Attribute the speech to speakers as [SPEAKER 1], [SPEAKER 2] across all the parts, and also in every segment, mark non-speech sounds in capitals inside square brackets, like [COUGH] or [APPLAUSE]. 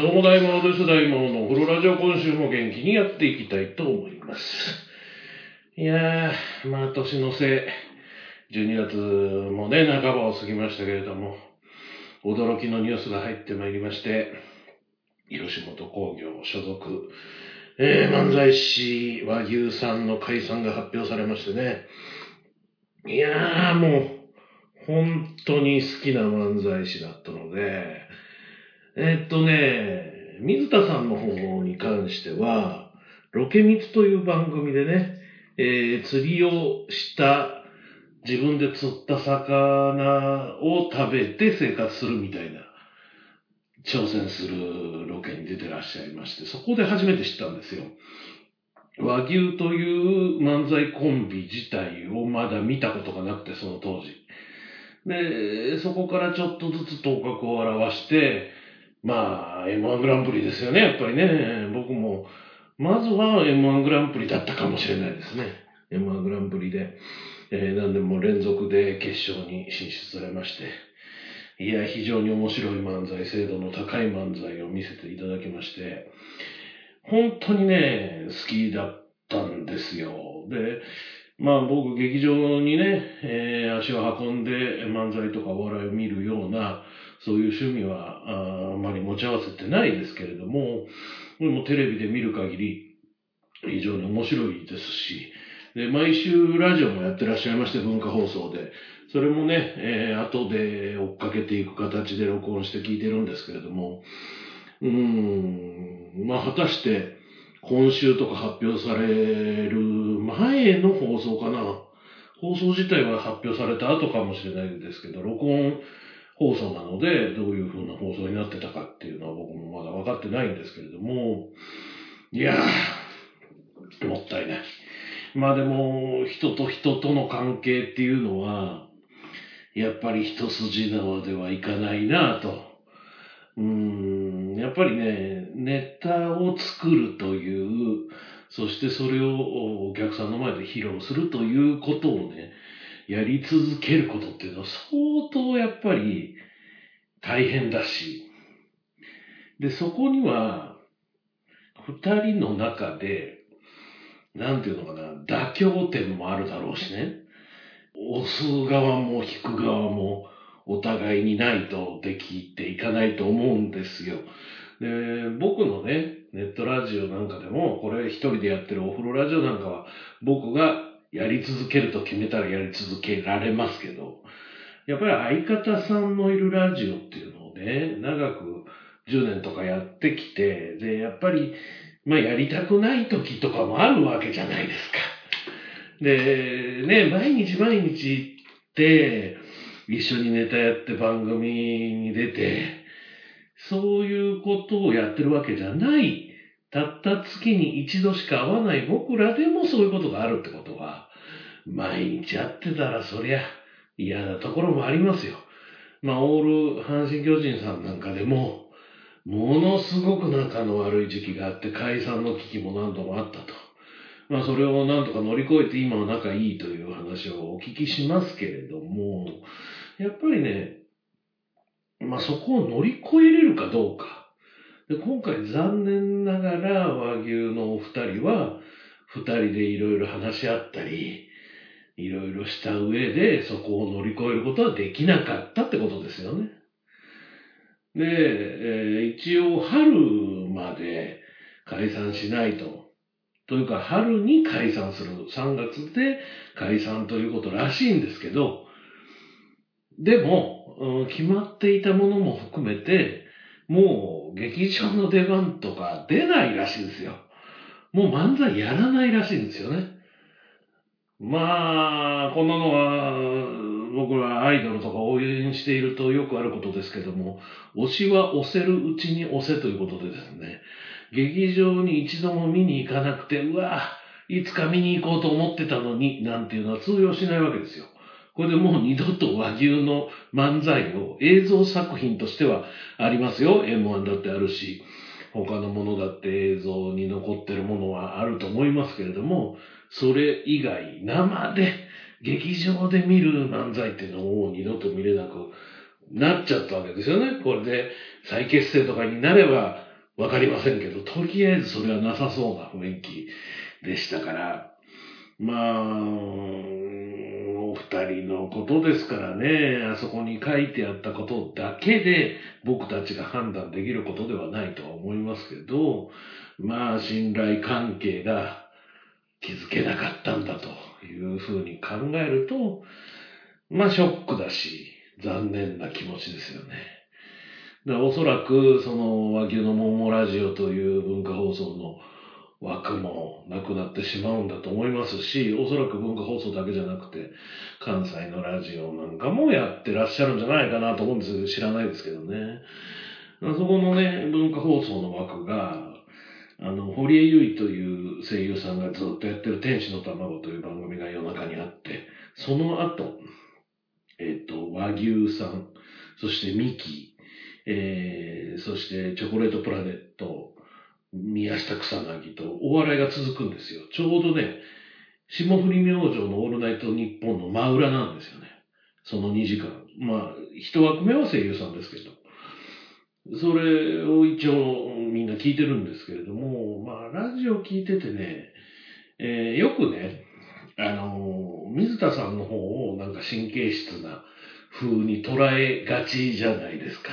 [SPEAKER 1] どうも大物です、大物の。フロラジオ今週も元気にやっていきたいと思います。いやー、まあ年の瀬、12月もね、半ばを過ぎましたけれども、驚きのニュースが入ってまいりまして、吉本興業所属、えー、漫才師和牛さんの解散が発表されましてね、いやーもう、本当に好きな漫才師だったので、えーっとね、水田さんの方に関しては、ロケミツという番組でね、えー釣りをした、自分で釣った魚を食べて生活するみたいな、挑戦するロケに出てらっしゃいまして、そこで初めて知ったんですよ。和牛という漫才コンビ自体をまだ見たことがなくて、その当時。で、そこからちょっとずつ頭角を現して、まあ、M1 グランプリですよね、やっぱりね。僕も、まずは M1 グランプリだったかもしれないですね。M1 グランプリで、えー何年も連続で決勝に進出されまして。いや、非常に面白い漫才、精度の高い漫才を見せていただきまして、本当にね、好きだったんですよ。で、まあ僕劇場にね、えー足を運んで漫才とかお笑いを見るような、そういう趣味はああまり持ち合わせてないですけれども、でもテレビで見る限り非常に面白いですし、で、毎週ラジオもやってらっしゃいまして、文化放送で。それもね、えー後で追っかけていく形で録音して聞いてるんですけれども、うーん、まあ果たして今週とか発表される前の放送かな。放送自体は発表された後かもしれないですけど、録音放送なので、どういう風な放送になってたかっていうのは僕もまだ分かってないんですけれども、いやー、もったいない。まあでも、人と人との関係っていうのは、やっぱり一筋縄ではいかないなと。うーん、やっぱりね、ネタを作るという、そしてそれをお客さんの前で披露するということをね、やり続けることっていうのは相当やっぱり大変だし、で、そこには、二人の中で、なんていうのかな、妥協点もあるだろうしね。押す側も引く側もお互いにないとできていかないと思うんですよ。で、僕のね、ネットラジオなんかでも、これ一人でやってるお風呂ラジオなんかは、僕がやり続けると決めたらやり続けられますけど、やっぱり相方さんのいるラジオっていうのをね、長く10年とかやってきて、で、やっぱり、まあやりたくない時とかもあるわけじゃないですか。で、ね、毎日毎日行って、一緒にネタやって番組に出て、そういうことをやってるわけじゃない、たった月に一度しか会わない僕らでもそういうことがあるってこと、毎日会ってたらそりゃ嫌なところもありますよ。まあ、オール阪神巨人さんなんかでも、ものすごく仲の悪い時期があって解散の危機も何度もあったと。まあそれをなんとか乗り越えて今は仲いいという話をお聞きしますけれども、やっぱりね、まあそこを乗り越えれるかどうか。で今回残念ながら和牛のお二人は二人でいろいろ話し合ったり、いろいろした上でそこを乗り越えることはできなかったってことですよね。で、えー一応春まで解散しないと。というか、春に解散する。3月で解散ということらしいんですけど、でも、うん決まっていたものも含めて、もう劇場の出番とか出ないらしいんですよ。もう漫才やらないらしいんですよね。まあ、こんなのは、僕らアイドルとか応援しているとよくあることですけども、推しは押せるうちに押せということでですね、劇場に一度も見に行かなくて、うわいつか見に行こうと思ってたのに、なんていうのは通用しないわけですよ。これでもう二度と和牛の漫才を映像作品としてはありますよ。M1 だってあるし、他のものだって映像に残ってるものはあると思いますけれども、それ以外、生で劇場で見る漫才っていうのをもう二度と見れなくなっちゃったわけですよね。これで再結成とかになれば、わかりませんけど、とりあえずそれはなさそうな雰囲気でしたから、まあ、お二人のことですからね、あそこに書いてあったことだけで僕たちが判断できることではないとは思いますけど、まあ信頼関係が築けなかったんだというふうに考えると、まあショックだし、残念な気持ちですよね。だおそらく、その和牛の桃ラジオという文化放送の枠もなくなってしまうんだと思いますし、おそらく文化放送だけじゃなくて、関西のラジオなんかもやってらっしゃるんじゃないかなと思うんですけど、知らないですけどね。そこのね、文化放送の枠が、あの、堀江由衣という声優さんがずっとやってる天使の卵という番組が夜中にあって、その後、えっ、と、和牛さん、そしてミキ、えー、そしてチョコレートプラネット、宮下草薙とお笑いが続くんですよ。ちょうどね、霜降り明星のオールナイトニッポンの真裏なんですよね。その2時間。まあ、一枠目は声優さんですけど。それを一応みんな聞いてるんですけれども、まあ、ラジオ聞いててね、えーよくね、あのー水田さんの方をなんか神経質な風に捉えがちじゃないですか。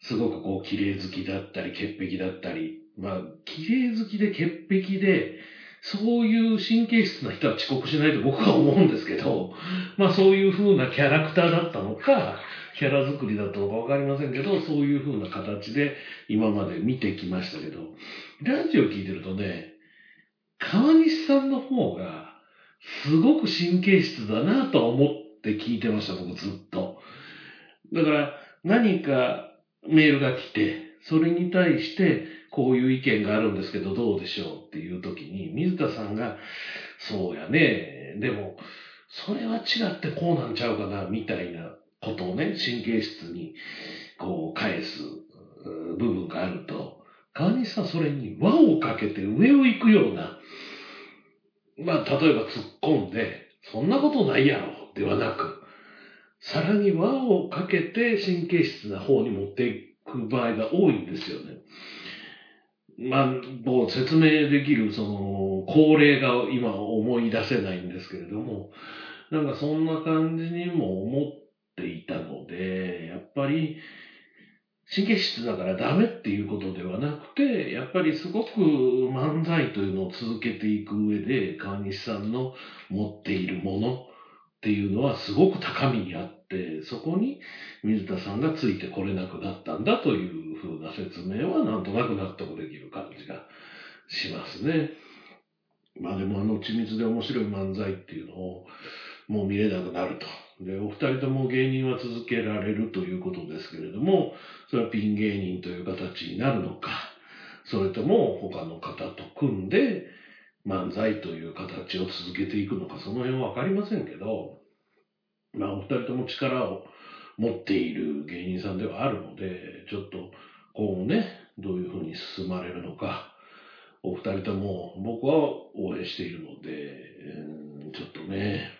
[SPEAKER 1] すごくこう、綺麗好きだったり、潔癖だったり、まあ、綺麗好きで潔癖で、そういう神経質な人は遅刻しないと僕は思うんですけど、まあそういう風なキャラクターだったのか、キャラ作りだったのかわかりませんけど、そういう風な形で今まで見てきましたけど、ラジオ聞いてるとね、川西さんの方が、すごく神経質だなと思って聞いてました、僕ずっと。だから、何かメールが来て、それに対して、こういう意見があるんですけど、どうでしょうっていう時に、水田さんが、そうやね、でも、それは違ってこうなんちゃうかな、みたいなことをね、神経質に、こう、返す部分があると、川西さんそれに輪をかけて上を行くような、まあ、例えば突っ込んで、そんなことないやろ、ではなく、さらに輪をかけて神経質な方に持っていく場合が多いんですよね。まあ、もう説明できる、その、恒例が今思い出せないんですけれども、なんかそんな感じにも思っていたので、やっぱり、神経質だからダメっていうことではなくて、やっぱりすごく漫才というのを続けていく上で、川西さんの持っているものっていうのはすごく高みにあって、そこに水田さんがついてこれなくなったんだというふうな説明はなんとなく納得できる感じがしますね。まあでもあの緻密で面白い漫才っていうのをもう見れなくなると。で、お二人とも芸人は続けられるということですけれども、それはピン芸人という形になるのか、それとも他の方と組んで漫才という形を続けていくのか、その辺はわかりませんけど、まあお二人とも力を持っている芸人さんではあるので、ちょっと今後ね、どういうふうに進まれるのか、お二人とも僕は応援しているので、うんちょっとね、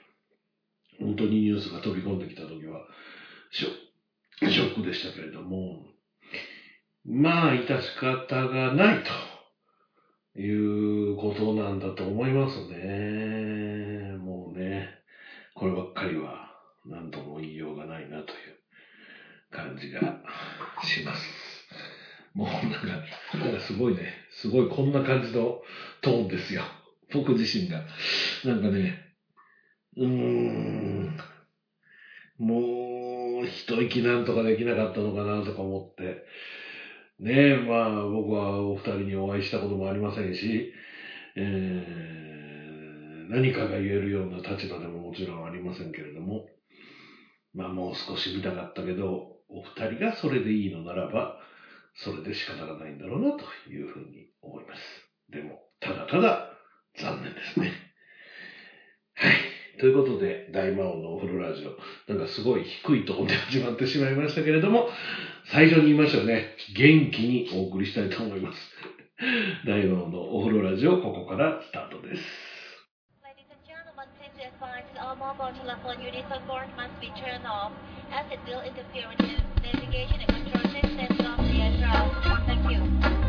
[SPEAKER 1] 本当にニュースが飛び込んできた時はショショックでしたけれども、まあ、致し方がないということなんだと思いますね。もうね、こればっかりは何とも言いようがないなという感じがします。もうなんか、なんかすごいね、すごいこんな感じのトーンですよ。僕自身が。なんかね、うーん、もう一息なんとかできなかったのかなとか思って、ねえ、まあ僕はお二人にお会いしたこともありませんし、えー、何かが言えるような立場でももちろんありませんけれども、まあもう少し見たかったけど、お二人がそれでいいのならば、それで仕方がないんだろうなというふうに思います。でも、ただただ残念ですね。はい。ということで、大魔王のお風呂ラジオ、なんかすごい低いとーンで始まってしまいましたけれども、最初に言いましたよね、元気にお送りしたいと思います。[LAUGHS] 大魔王のお風呂ラジオ、ここからスタートです。
[SPEAKER 2] Thank you.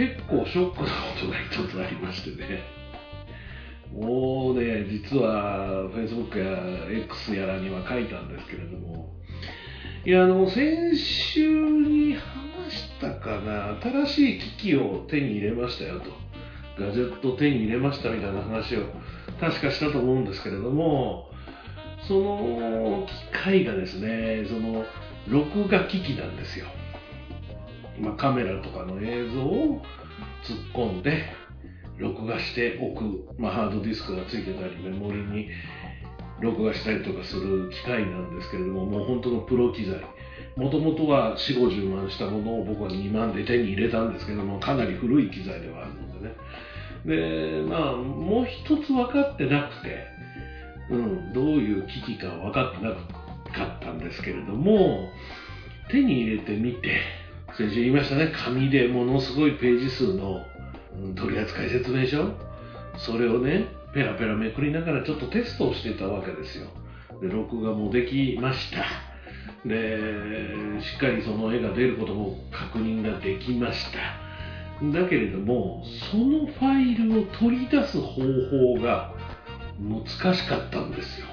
[SPEAKER 1] 結構ショックなことが一つありましてね。もうね実は Facebook や X やらには書いたんですけれども。いやあの先週に話したかな。新しい機器を手に入れましたよと。ガジェット手に入れましたみたいな話を確かしたと思うんですけれども。その機械がですねその録画機器なんですよ、まあ、カメラとかの映像を突っ込んで録画しておく、まあ、ハードディスクがついてたりメモリに録画したりとかする機械なんですけれども、もう本当のプロ機材。もともとは4、50万したものを僕は2万で手に入れたんですけども、かなり古い機材ではあるのでね。で、まあ、もう一つ分かってなくて、うん、どういう機器か分かってなかったんですけれども、手に入れてみて、先週言いましたね、紙でものすごいページ数の、うん取扱説明書それをね、ペラペラめくりながらちょっとテストをしてたわけですよ。で、録画もできました。で、しっかりその絵が出ることも確認ができました。だけれども、そのファイルを取り出す方法が難しかったんですよ。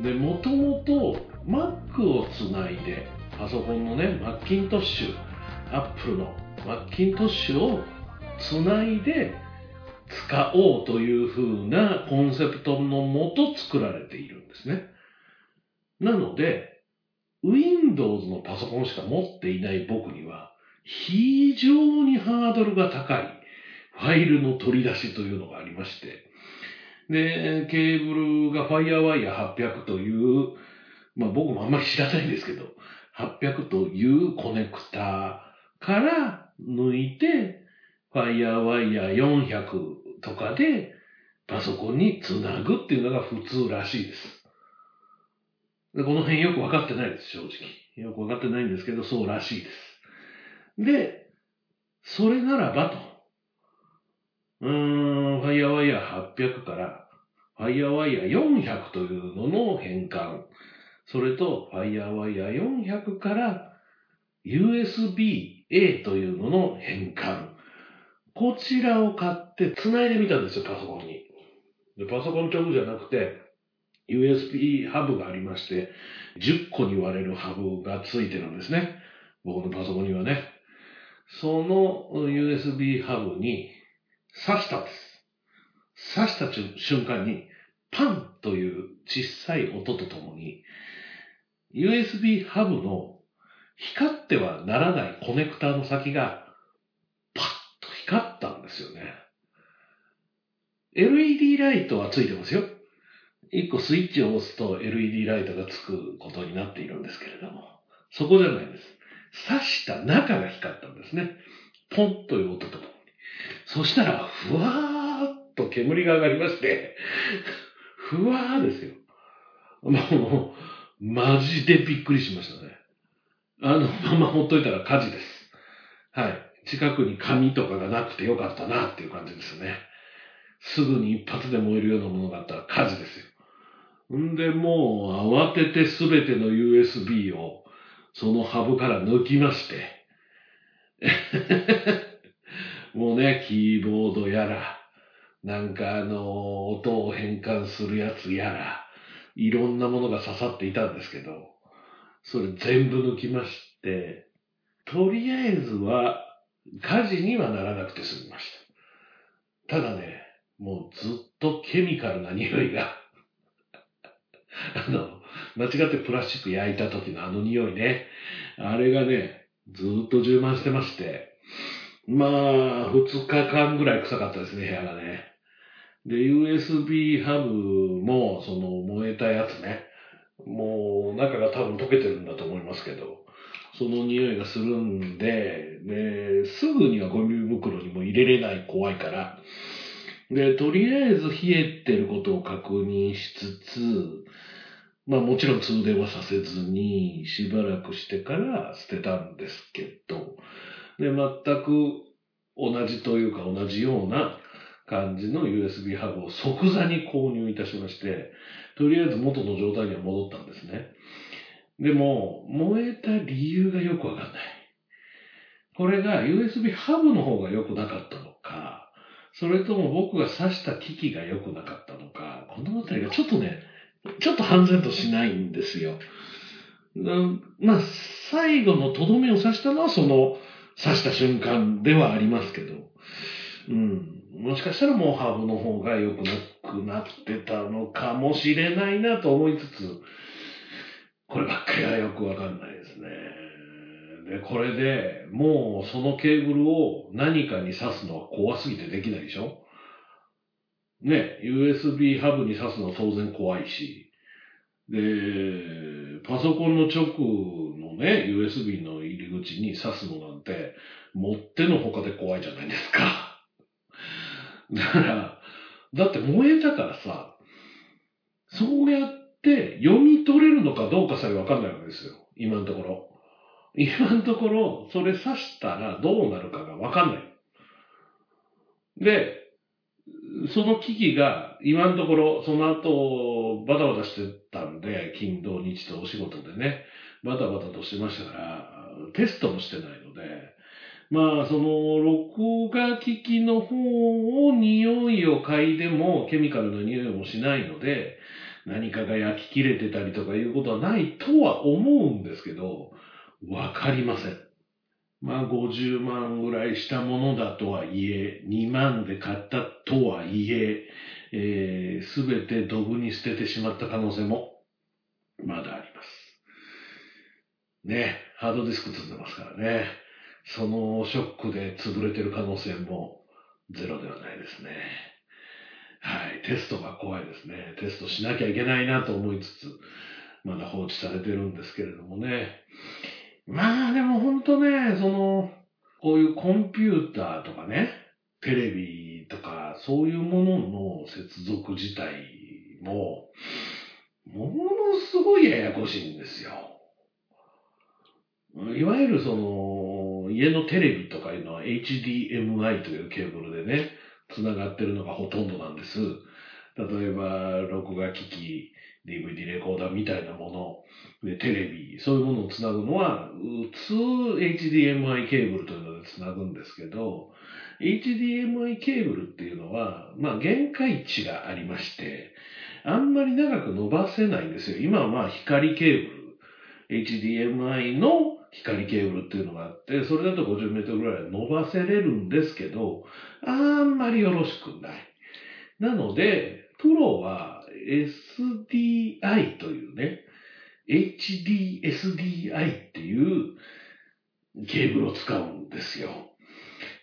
[SPEAKER 1] で、もともと Mac をつないで、パソコンのね、マッキントッシュ、Apple のマッキントッシュをつないで使おうというふうなコンセプトのもと作られているんですね。なので、Windows のパソコンしか持っていない僕には、非常にハードルが高いファイルの取り出しというのがありまして、で、ケーブルが FireWire 800という、まあ僕もあんまり知らないんですけど、800というコネクターから抜いて、FireWire 400とかでパソコンにつなぐっていうのが普通らしいです。でこの辺よくわかってないです、正直。よくわかってないんですけど、そうらしいです。で、それならばと。うーん、FireWire 800から FireWire 400というのの変換。それと FireWire 400から USB-A というのの変換。こちらを買って繋いでみたんですよ、パソコンに。でパソコン直じゃなくて、USB ハブがありまして、10個に割れるハブがついてるんですね。僕のパソコンにはね。その USB ハブに挿したんです。挿した瞬間に、パンという小さい音とともに、USB ハブの光ってはならないコネクターの先が、パッと光ったんですよね。LED ライトはついてますよ。一個スイッチを押すと LED ライトがつくことになっているんですけれども、そこじゃないです。刺した中が光ったんですね。ポンという音とともに。そしたら、ふわーっと煙が上がりまして、ふわーですよ。もう、マジでびっくりしましたね。あのままほっといたら火事です。はい。近くに紙とかがなくてよかったなっていう感じですね。すぐに一発で燃えるようなものがあったら火事ですよ。んで、もう慌ててすべての USB をそのハブから抜きまして、[LAUGHS] もうね、キーボードやら、なんかあの、音を変換するやつやら、いろんなものが刺さっていたんですけど、それ全部抜きまして、とりあえずは火事にはならなくて済みました。ただね、もうずっとケミカルな匂いが、[LAUGHS] あの、間違ってプラスチック焼いた時のあの匂いね、あれがね、ずっと充満してまして、まあ、二日間ぐらい臭かったですね、部屋がね。で、USB ハブも、その燃えたやつね、もう中が多分溶けてるんだと思いますけど、その匂いがするんで、で、すぐにはゴミ袋にも入れれない怖いから、で、とりあえず冷えてることを確認しつつ、まあもちろん通電はさせずに、しばらくしてから捨てたんですけど、で、全く同じというか同じような感じの USB ハブを即座に購入いたしまして、とりあえず元の状態には戻ったんですね。でも、燃えた理由がよくわかんない。これが USB ハブの方が良くなかったのか、それとも僕が挿した機器が良くなかったのか、このあたりがちょっとね、ちょっと半然としないんですよ。まあ、最後のとどめを刺したのはその刺した瞬間ではありますけど、うん。もしかしたらもうハブの方が良くなくなってたのかもしれないなと思いつつ、こればっかりはよくわかんないですね。で、これでもうそのケーブルを何かに挿すのは怖すぎてできないでしょ？ね、USB ハブに挿すのは当然怖いし、で、パソコンの直のね、USB の入り口に挿すのなんて、もってのほかで怖いじゃないですか。だから、だって燃えたからさ、そうやって読み取れるのかどうかさえわかんないわけですよ。今のところ。今のところ、それ刺したらどうなるかがわかんない。で、その機器が、今のところ、その後、バタバタしてたんで、金土日とお仕事でね、バタバタとしてましたから、テストもしてないので、まあ、その、録画機器の方を匂いを嗅いでも、ケミカルな匂いもしないので、何かが焼き切れてたりとかいうことはないとは思うんですけど、わかりません。まあ、50万ぐらいしたものだとはいえ、2万で買ったとはいえ、えすべてドブに捨ててしまった可能性も、まだあります。ね、ハードディスク積んでますからね。そのショックで潰れてる可能性もゼロではないですね。はい。テストが怖いですね。テストしなきゃいけないなと思いつつ、まだ放置されてるんですけれどもね。まあでも本当ね、その、こういうコンピューターとかね、テレビとか、そういうものの接続自体も、ものすごいややこしいんですよ。いわゆるその、家のテレビとかいうのは HDMI というケーブルでね、繋がってるのがほとんどなんです。例えば、録画機器、DVD レコーダーみたいなもの、で、テレビ、そういうものをつなぐのは、普通 HDMI ケーブルというのでつなぐんですけど、HDMI ケーブルっていうのは、まあ限界値がありまして、あんまり長く伸ばせないんですよ。今はまあ光ケーブル、HDMI の光ケーブルっていうのがあって、それだと50メートルぐらい伸ばせれるんですけど、あんまりよろしくない。なので、プロは SDI というね、HDSDI っていうケーブルを使うんですよ。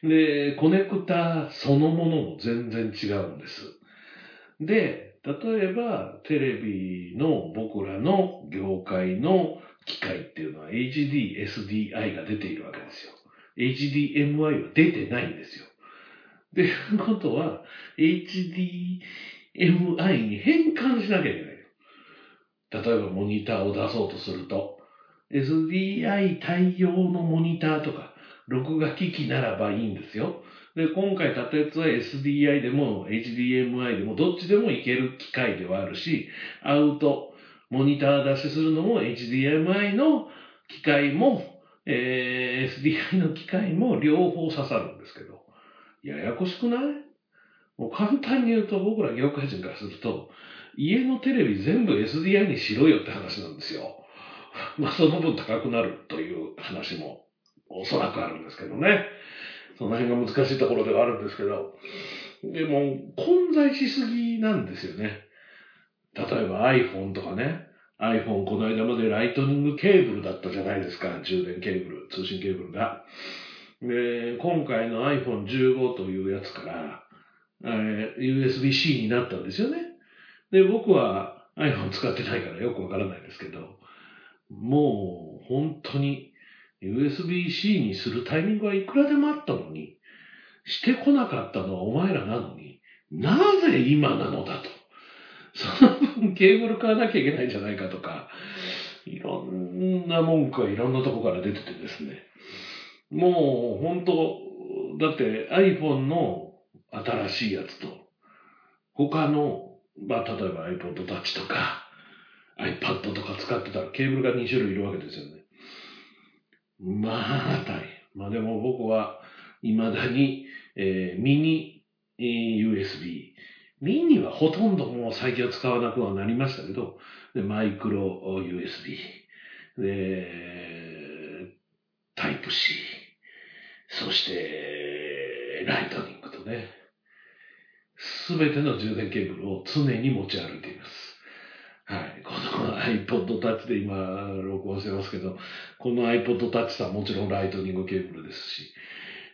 [SPEAKER 1] で、コネクタそのものも全然違うんです。で、例えばテレビの僕らの業界の機械っていうのは HD、SDI が出ているわけですよ。HDMI は出てないんですよ。っていうことは、HDMI に変換しなきゃいけない。例えばモニターを出そうとすると、SDI 対応のモニターとか、録画機器ならばいいんですよ。で、今回買ったやつは SDI でも HDMI でもどっちでもいける機械ではあるし、アウト、モニター出しするのも HDMI の機械も、えー SDI の機械も両方刺さるんですけど、ややこしくない？もう簡単に言うと僕ら業界人からすると、家のテレビ全部 SDI にしろよって話なんですよ。[LAUGHS] まあその分高くなるという話もおそらくあるんですけどね。その辺が難しいところではあるんですけど。でも混在しすぎなんですよね。例えば iPhone とかね。iPhone この間までライトニングケーブルだったじゃないですか。充電ケーブル、通信ケーブルが。で、今回の iPhone15 というやつから、えー USB-C になったんですよね。で、僕は iPhone 使ってないからよくわからないですけど、もう本当に USB-C にするタイミングはいくらでもあったのに、してこなかったのはお前らなのに、なぜ今なのだと。その分ケーブル買わなきゃいけないんじゃないかとか、いろんな文句がいろんなとこから出ててですね。もう本当、だって iPhone の新しいやつと、他の、まあ例えば iPod Touch とか iPad とか使ってたらケーブルが2種類いるわけですよね。まあ大変。まあでも僕は未だに、えーミニ、えー USB。ミニはほとんどもう最近は使わなくはなりましたけど、でマイクロ USB。で、タイプ C。そして、ライトニングとね、すべての充電ケーブルを常に持ち歩いています。はい。この iPod Touch で今録音してますけど、この iPod Touch さんもちろんライトニングケーブルですし、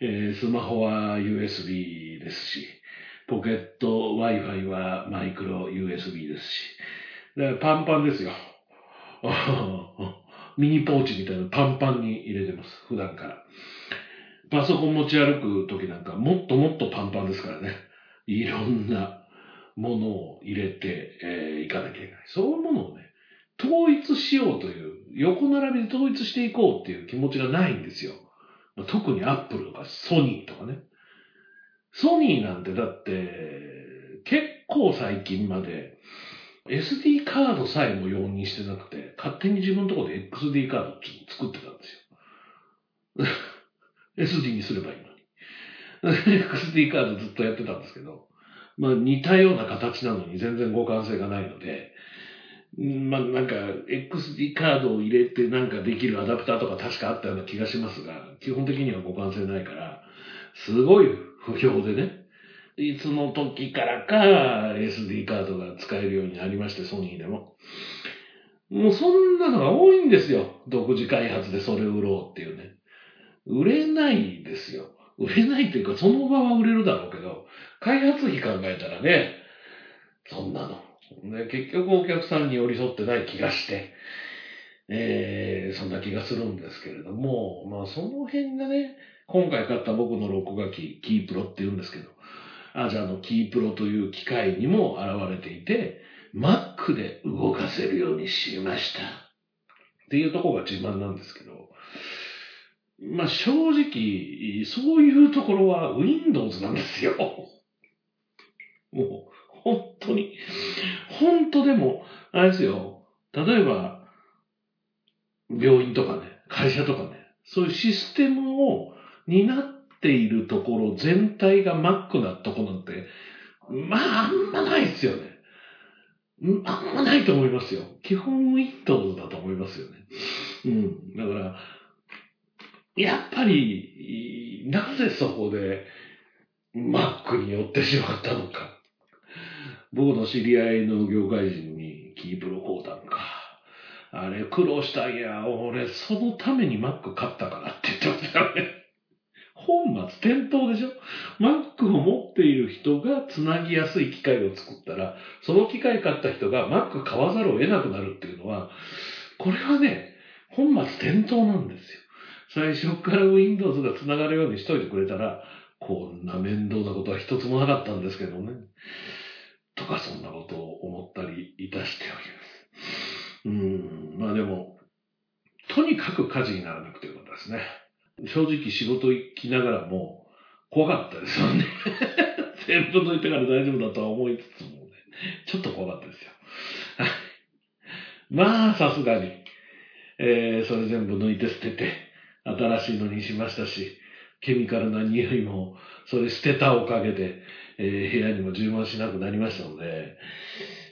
[SPEAKER 1] えースマホは USB ですし、ポケット Wi-Fi はマイクロ USB ですし、でパンパンですよ。[LAUGHS] ミニポーチみたいなパンパンに入れてます、普段から。パソコン持ち歩く時なんかもっともっとパンパンですからね。いろんなものを入れてい、えーかなきゃいけない。そういうものをね、統一しようという、横並びで統一していこうっていう気持ちがないんですよ。特にアップルとかソニーとかね。ソニーなんてだって、結構最近まで SD カードさえも容認してなくて、勝手に自分のところで XD カード作ってたんですよ。[LAUGHS] SD にすればいいのに。[LAUGHS] XD カードずっとやってたんですけど、まあ似たような形なのに全然互換性がないので、まあなんか XD カードを入れてなんかできるアダプターとか確かあったような気がしますが、基本的には互換性ないから、すごい不評でね、いつの時からか SD カードが使えるようになりまして、ソニーでも。もうそんなのが多いんですよ。独自開発でそれを売ろうっていうね。売れないですよ。売れないっていうか、その場は売れるだろうけど、開発費考えたらね、そんなの。ね、結局お客さんに寄り添ってない気がして、えー、そんな気がするんですけれども、まあその辺がね、今回買った僕の録画機、キープロって言うんですけど、アジャのキープロという機械にも現れていて、Mac で動かせるようにしました。っていうとこが自慢なんですけど、まあ正直、そういうところは Windows なんですよ。もう、本当に。本当でも、あれですよ。例えば、病院とかね、会社とかね、そういうシステムを担っているところ全体が Mac なとこなんて、まあ、あんまないですよね。あんまないと思いますよ。基本 Windows だと思いますよね。うん。だから、やっぱり、なぜそこで Mac に寄ってしまったのか。僕の知り合いの業界人にキープロこうたんか。あれ苦労したんや。俺、そのために Mac 買ったからって言ってましたよね。本末転倒でしょ ?Mac を持っている人がつなぎやすい機械を作ったら、その機械買った人が Mac 買わざるを得なくなるっていうのは、これはね、本末転倒なんですよ。最初から Windows がつながるようにしといてくれたら、こんな面倒なことは一つもなかったんですけどね。とかそんなことを思ったりいたしております。うん、まあでも、とにかく火事にならなくてよかったですね。正直仕事行きながらも怖かったですよね。[LAUGHS] 全部抜いてから大丈夫だとは思いつつもね、ちょっと怖かったですよ。[LAUGHS] まあ、さすがに、えーそれ全部抜いて捨てて、新しいのにしましたし、ケミカルな匂いも、それ捨てたおかげで、えー部屋にも充満しなくなりましたので、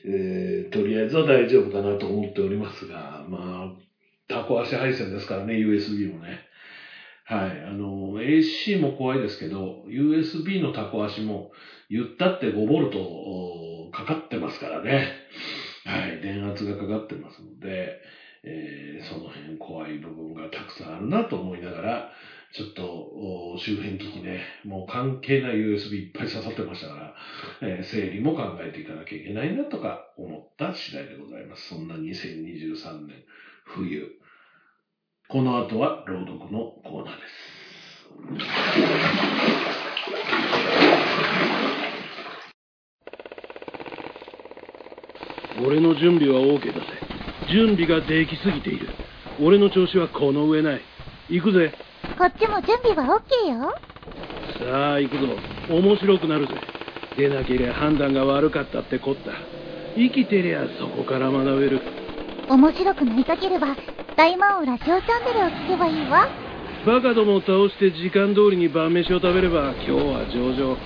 [SPEAKER 1] えーとりあえずは大丈夫かなと思っておりますが、まあ、タコ足配線ですからね、USB もね。はい。あの、AC も怖いですけど、USB のタコ足も言ったって5ボルトおかかってますからね。はい。電圧がかかってますので、えーその辺怖い部分がたくさんあるなと思いながら、ちょっと周辺機器ね、もう関係ない USB いっぱい刺さってましたから、えー整理も考えていかなきゃいけないなとか思った次第でございます。そんな2023年冬。この後は朗読のコーナーです。
[SPEAKER 3] 俺の準備は OK だぜ。準備ができすぎている。俺の調子はこの上ない。行くぜ。
[SPEAKER 2] こっちも準備は OK よ。
[SPEAKER 3] さあ行くぞ。面白くなるぜ。出なけりゃ判断が悪かったってこった。生きてりゃそこから学べる。
[SPEAKER 2] 面白くなりたければ、大魔王ラジオチャンネルを聞けばいいわ。
[SPEAKER 3] バカどもを倒して時間通りに晩飯を食べれば今日は上々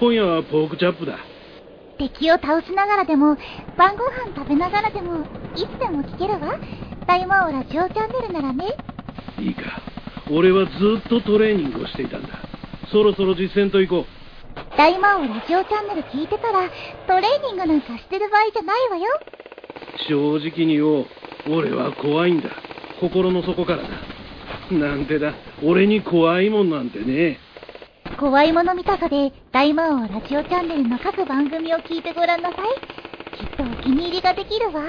[SPEAKER 3] 今夜はポークチャップだ
[SPEAKER 2] 敵を倒しながらでも、晩ご飯食べながらでも、いつでも聞けるわ。大魔王ラジオチャンネルならね。
[SPEAKER 3] いいか俺はずっとトレーニングをしていたんだそろそろ実践と行こう
[SPEAKER 2] 大魔王ラジオチャンネル聞いてたら、トレーニングなんかしてる場合じゃないわよ。
[SPEAKER 3] 正直に言おう俺は怖いんだ心の底からだなんてだ俺に怖いもんなんてね
[SPEAKER 2] 怖いもの見たさで、大魔王ラジオチャンネルの各番組を聞いてごらんなさい。きっとお気に入りができるわ。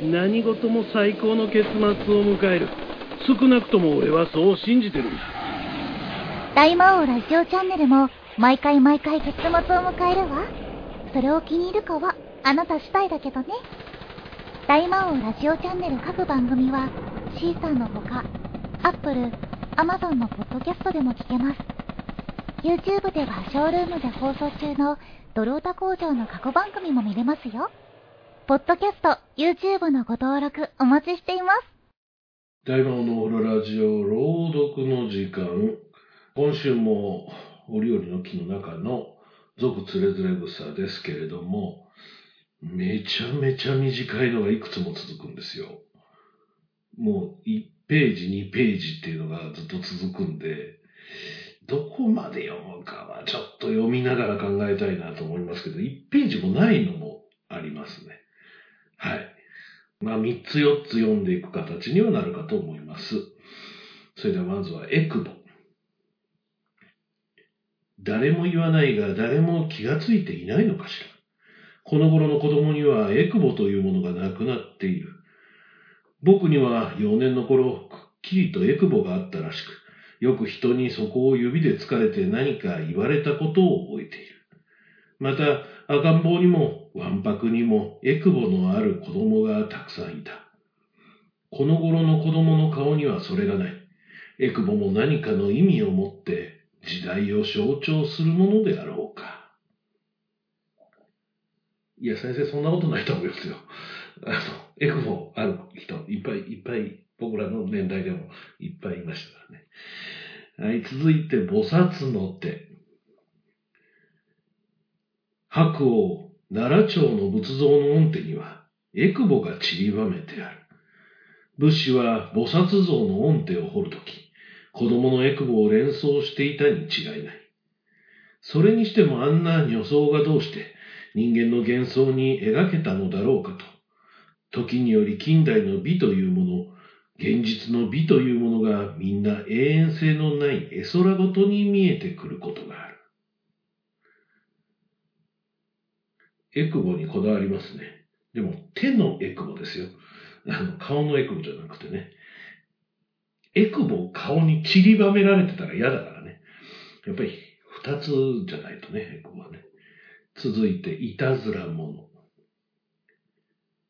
[SPEAKER 3] 何事も最高の結末を迎える少なくとも俺はそう信じてるんだ
[SPEAKER 2] 大魔王ラジオチャンネルも、毎回毎回結末を迎えるわ。それを気に入るかは、あなた次第だけどね。大魔王ラジオチャンネル各番組は、シーサーのほか、Apple、Amazon のポッドキャストでも聞けます。YouTube ではショールームで放送中のドロータ工場の過去番組も見れますよ。ポッドキャスト、YouTube のご登録お待ちしています。
[SPEAKER 1] 大魔王のオロラジオ朗読の時間。今週も折々の木の中の俗つれづれ草ですけれども、めちゃめちゃ短いのがいくつも続くんですよ。もう1ページ、2ページっていうのがずっと続くんで、どこまで読むかはちょっと読みながら考えたいなと思いますけど、1ページもないのもありますね。はい。まあ、3つ4つ読んでいく形にはなるかと思います。それではまずはエクボ。誰も言わないが誰も気がついていないのかしら。この頃の子供にはエクボというものがなくなっている。僕には幼年の頃、くっきりとエクボがあったらしく、よく人にそこを指で突かれて何か言われたことを覚えている。また、赤ん坊にも、わんぱくにも、エクボのある子供がたくさんいた。この頃の子供の顔にはそれがない。エクボも何かの意味を持って、時代を象徴するものであろうか。いや、先生、そんなことないと思いますよ。あの、エクボある人、いっぱいいっぱい、僕らの年代でもいっぱいいましたからね。はい、続いて、菩薩の手。白王、奈良町の仏像の御手には、エクボが散りばめてある。仏師は菩薩像の御手を彫るとき、子供のエクボを連想していたに違いない。それにしてもあんな女装がどうして人間の幻想に描けたのだろうかと。時により近代の美というもの、現実の美というものがみんな永遠性のない絵空ごとに見えてくることがある。エクボにこだわりますね。でも手のエクボですよ。あの顔のエクボじゃなくてね。エクボを顔に散りばめられてたら嫌だからね。やっぱり二つじゃないとね、エクボはね。続いて、いたずら者。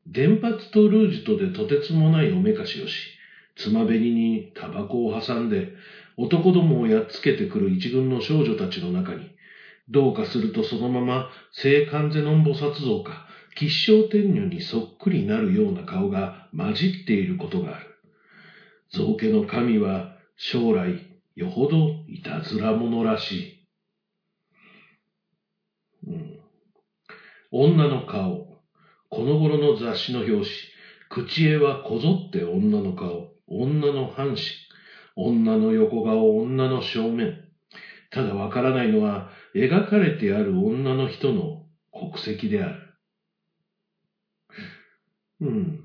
[SPEAKER 1] 電髪とルージュとでとてつもないおめかしをし、つまべりにタバコを挟んで、男どもをやっつけてくる一軍の少女たちの中に、どうかするとそのまま聖観世音菩薩像か吉祥天女にそっくりなるような顔が混じっていることがある。造家の神は将来よほどいたずら者らしい。うん、女の顔。この頃の雑誌の表紙。口絵はこぞって女の顔。女の半身。女の横顔、女の正面。ただわからないのは、描かれてある女の人の国籍である。うん。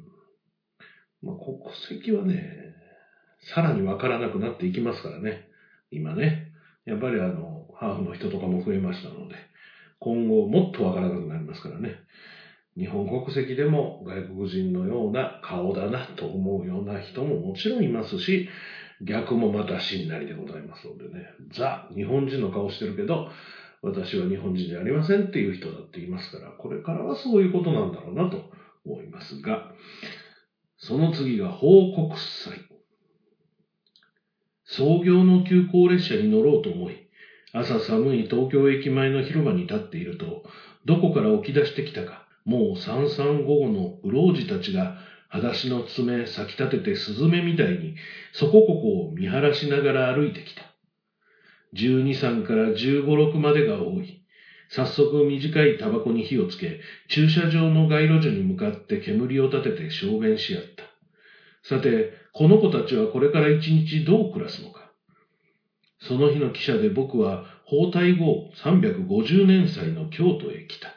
[SPEAKER 1] まあ、国籍はね、さらにわからなくなっていきますからね。今ね。やっぱりあの、ハーフの人とかも増えましたので、今後もっとわからなくなりますからね。日本国籍でも外国人のような顔だなと思うような人ももちろんいますし、逆もまたしんなりでございますのでね。ザ、日本人の顔してるけど、私は日本人じゃありませんっていう人だっていますから、これからはそういうことなんだろうなと思いますが、その次が報告祭。創業の急行列車に乗ろうと思い、朝寒い東京駅前の広場に立っていると、どこから起き出してきたか、もう三三五五の不老児たちが、裸足の爪咲き立ててスズメみたいに、そこここを見晴らしながら歩いてきた。十二三から十五六までが多い。早速短いタバコに火をつけ、駐車場の街路樹に向かって煙を立てて証言し合った。さて、この子たちはこれから一日どう暮らすのか。その日の汽車で僕は包帯後350年祭の京都へ来た。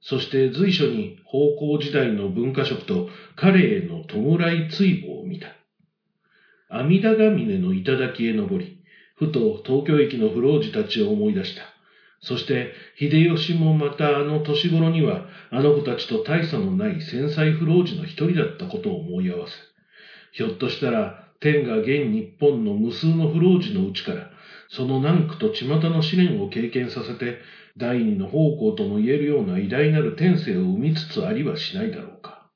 [SPEAKER 1] そして随所に方向時代の文化色と彼への弔い追望を見た。阿弥陀ヶ峰の頂へ登り、ふと東京駅の不老児たちを思い出した。そして、秀吉もまたあの年頃には、あの子たちと大差のない繊細不老児の一人だったことを思い合わせ、ひょっとしたら、天が現日本の無数の不老児のうちから、その難苦と巷の試練を経験させて、第二の方向とも言えるような偉大なる天性を生みつつありはしないだろうか。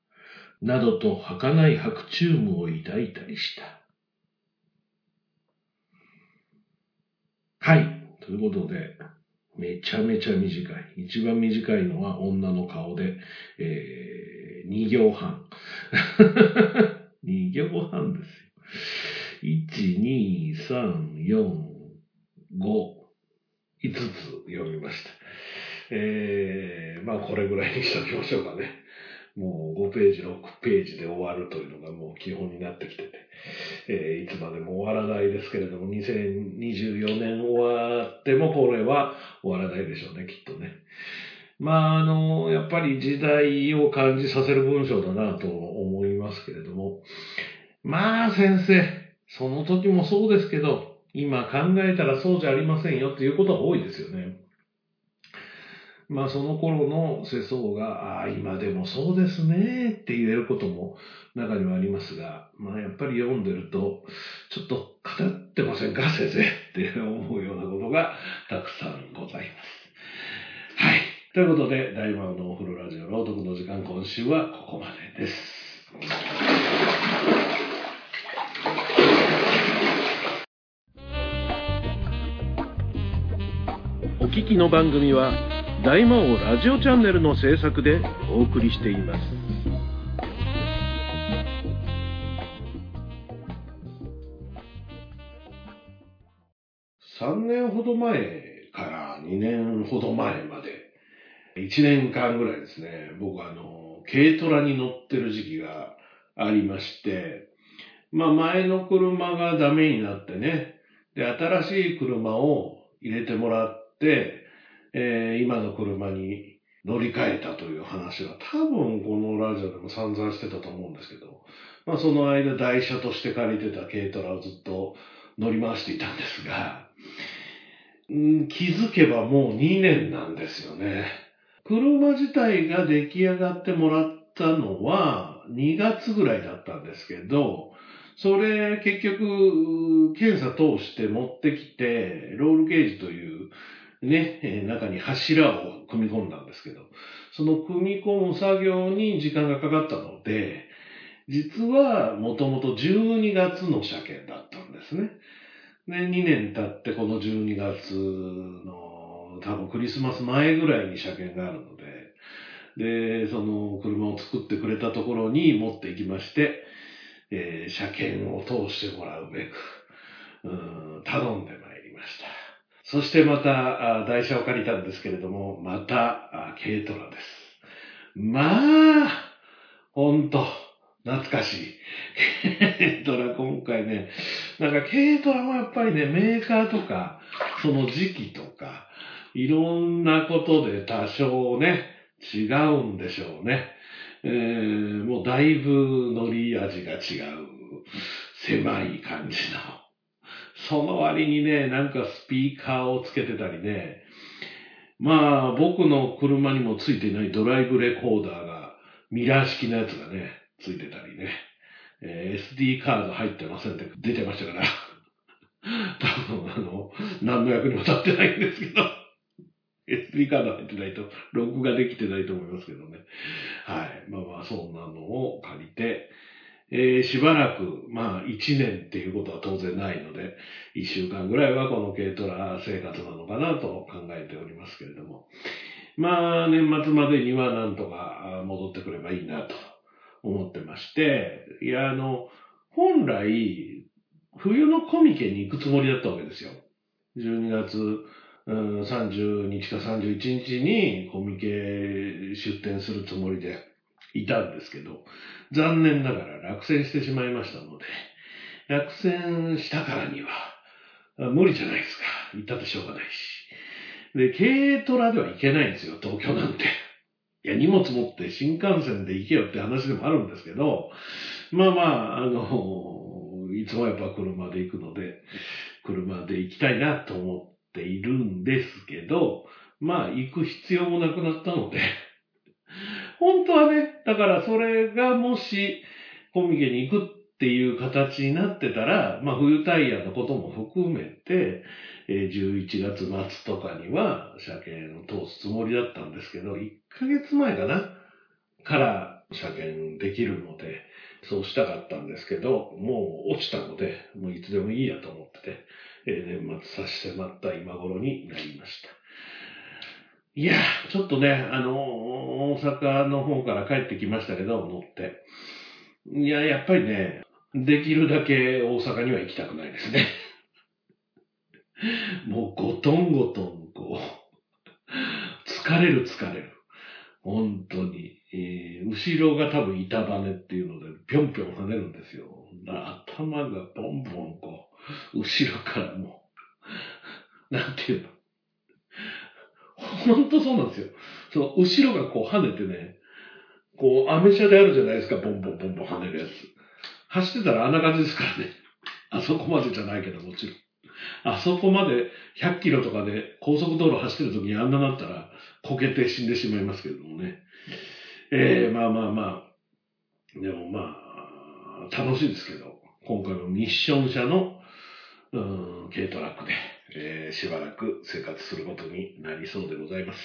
[SPEAKER 1] などと儚い白昼夢を抱いたりした。はい。ということで、めちゃめちゃ短い。一番短いのは女の顔で、えー、2行半。[LAUGHS] 2行半ですよ。1、2、3、4、5、5つ読みました。えー、まあこれぐらいにしときましょうかね。もう5ページ、6ページで終わるというのがもう基本になってきてて、えー、いつまでも終わらないですけれども、2024年終わってもこれは終わらないでしょうね、きっとね。まあ、あの、やっぱり時代を感じさせる文章だなと思いますけれども、まあ先生、その時もそうですけど、今考えたらそうじゃありませんよっていうことが多いですよね。まあその頃の世相が、ああ、今でもそうですねって言えることも中にはありますが、まあやっぱり読んでると、ちょっと語ってませんか先生って思うようなことがたくさんございます。はい。ということで、大魔王のお風呂ラジオ朗読の時間今週はここまでです。
[SPEAKER 3] きの番組は大魔王ラジオチャンネルの制作でお送りしています。
[SPEAKER 1] 3年ほど前から2年ほど前まで1年間ぐらいですね僕はあの軽トラに乗ってる時期がありましてまあ前の車がダメになってねで新しい車を入れてもらって、えー、今の車に乗り換えたという話は多分このラジオでも散々してたと思うんですけど、まあその間台車として借りてた軽トラをずっと乗り回していたんですが、ん気づけばもう2年なんですよね。車自体が出来上がってもらったのは2月ぐらいだったんですけど、それ結局検査通して持ってきて、ロールゲージというね、中に柱を組み込んだんですけど、その組み込む作業に時間がかかったので、実はもともと12月の車検だったんですね。で、2年経ってこの12月の多分クリスマス前ぐらいに車検があるので、で、その車を作ってくれたところに持っていきまして、えー、車検を通してもらうべく、うん頼んでまいりました。そしてまた、台車を借りたんですけれども、また、軽トラです。まあ、ほんと、懐かしい。軽トラ今回ね、なんか軽トラもやっぱりね、メーカーとか、その時期とか、いろんなことで多少ね、違うんでしょうね。えー、もうだいぶ乗り味が違う、狭い感じの。その割にね、なんかスピーカーをつけてたりね、まあ僕の車にもついてないドライブレコーダーがミラー式のやつがね、ついてたりね、えー、SD カード入ってませんって [LAUGHS] 出てましたから、[LAUGHS] 多分あの、何の役にも立ってないんですけど、[LAUGHS] SD カード入ってないと、録画できてないと思いますけどね。はい。まあまあ、そんなのを借りて、えー、しばらく、まあ、1年っていうことは当然ないので、1週間ぐらいはこの軽トラ生活なのかなと考えておりますけれども。まあ、年末までにはなんとか戻ってくればいいなと思ってまして、いや、あの、本来、冬のコミケに行くつもりだったわけですよ。12月、うん、30日か31日にコミケ出展するつもりでいたんですけど、残念ながら落選してしまいましたので、落選したからには、無理じゃないですか。行ったってしょうがないし。で、軽トラでは行けないんですよ、東京なんて。いや、荷物持って新幹線で行けよって話でもあるんですけど、まあまあ、あの、いつもやっぱ車で行くので、車で行きたいなと思っているんですけど、まあ行く必要もなくなったので、本当はね、だからそれがもしコミケに行くっていう形になってたら、まあ冬タイヤのことも含めて、え11月末とかには車検を通すつもりだったんですけど、1ヶ月前かなから車検できるので、そうしたかったんですけど、もう落ちたので、もういつでもいいやと思ってて、え年末差し迫った今頃になりました。いや、ちょっとね、あの、大阪の方から帰ってきましたけど、乗って。いや、やっぱりね、できるだけ大阪には行きたくないですね。[LAUGHS] もうごとんごとん、こう、疲れる疲れる。本当に。えー、後ろが多分板バネっていうので、ぴょんぴょん跳ねるんですよ。頭がボンボンこう、後ろからもう、なんていうの？本当そうなんですよ。その後ろがこう跳ねてね、こう、アメ車であるじゃないですか、ボンボンボンボン跳ねるやつ。走ってたらあんな感じですからね。あそこまでじゃないけど、もちろん。あそこまで100キロとかで高速道路走ってる時にあんななったら、こけて死んでしまいますけれどもね。えー、まあまあまあ、でもまあ、楽しいですけど、今回のミッション車の、うん、軽トラックで、えー、しばらく生活することになりそうでございます。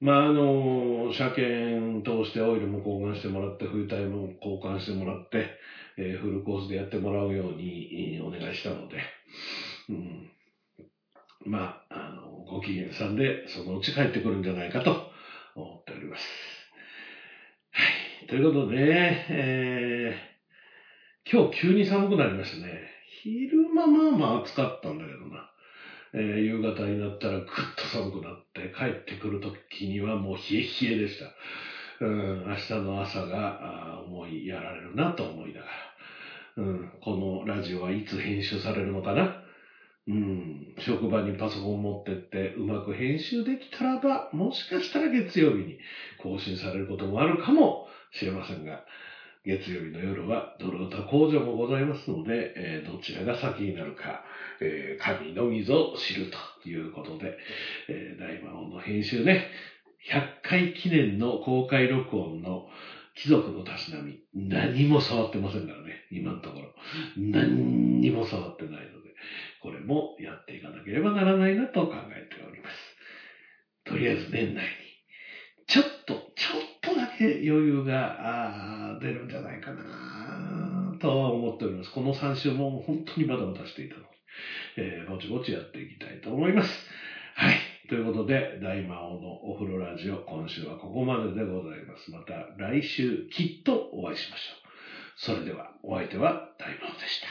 [SPEAKER 1] まあ、あの、車検通してオイルも交換してもらって、冬タイも交換してもらって、えー、フルコースでやってもらうようにお願いしたので、うん、まあ、あの、ご機嫌さんでそのうち帰ってくるんじゃないかと思っております。はい。ということでね、えー、今日急に寒くなりましたね。昼間まあまあ暑かったんだけどな。えー、夕方になったらぐっと寒くなって帰ってくる時にはもう冷え冷えでした。うん、明日の朝が思いやられるなと思いながら。うん、このラジオはいつ編集されるのかな？うん、職場にパソコン持ってってうまく編集できたらば、もしかしたら月曜日に更新されることもあるかもしれませんが、月曜日の夜はドルタ工場もございますので、えー、どちらが先になるか、えー、神のみぞ知るということで、えー、大魔王の編集ね、100回記念の公開録音の貴族のたしなみ、何も触ってませんからね、今のところ。何にも触ってないので、これもやっていかなければならないなと考えております。とりあえず年内に、ちょっと、余裕が出るんじゃないかなとは思っております。この3週も本当にバタバタしていたので、えー、ぼちぼちやっていきたいと思います。はい。ということで、大魔王のお風呂ラジオ、今週はここまででございます。また来週きっとお会いしましょう。それでは、お相手は大魔王でした。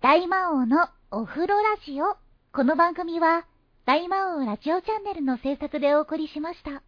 [SPEAKER 2] 大魔王のお風呂ラジオ。この番組は、大魔王ラジオチャンネルの制作でお送りしました。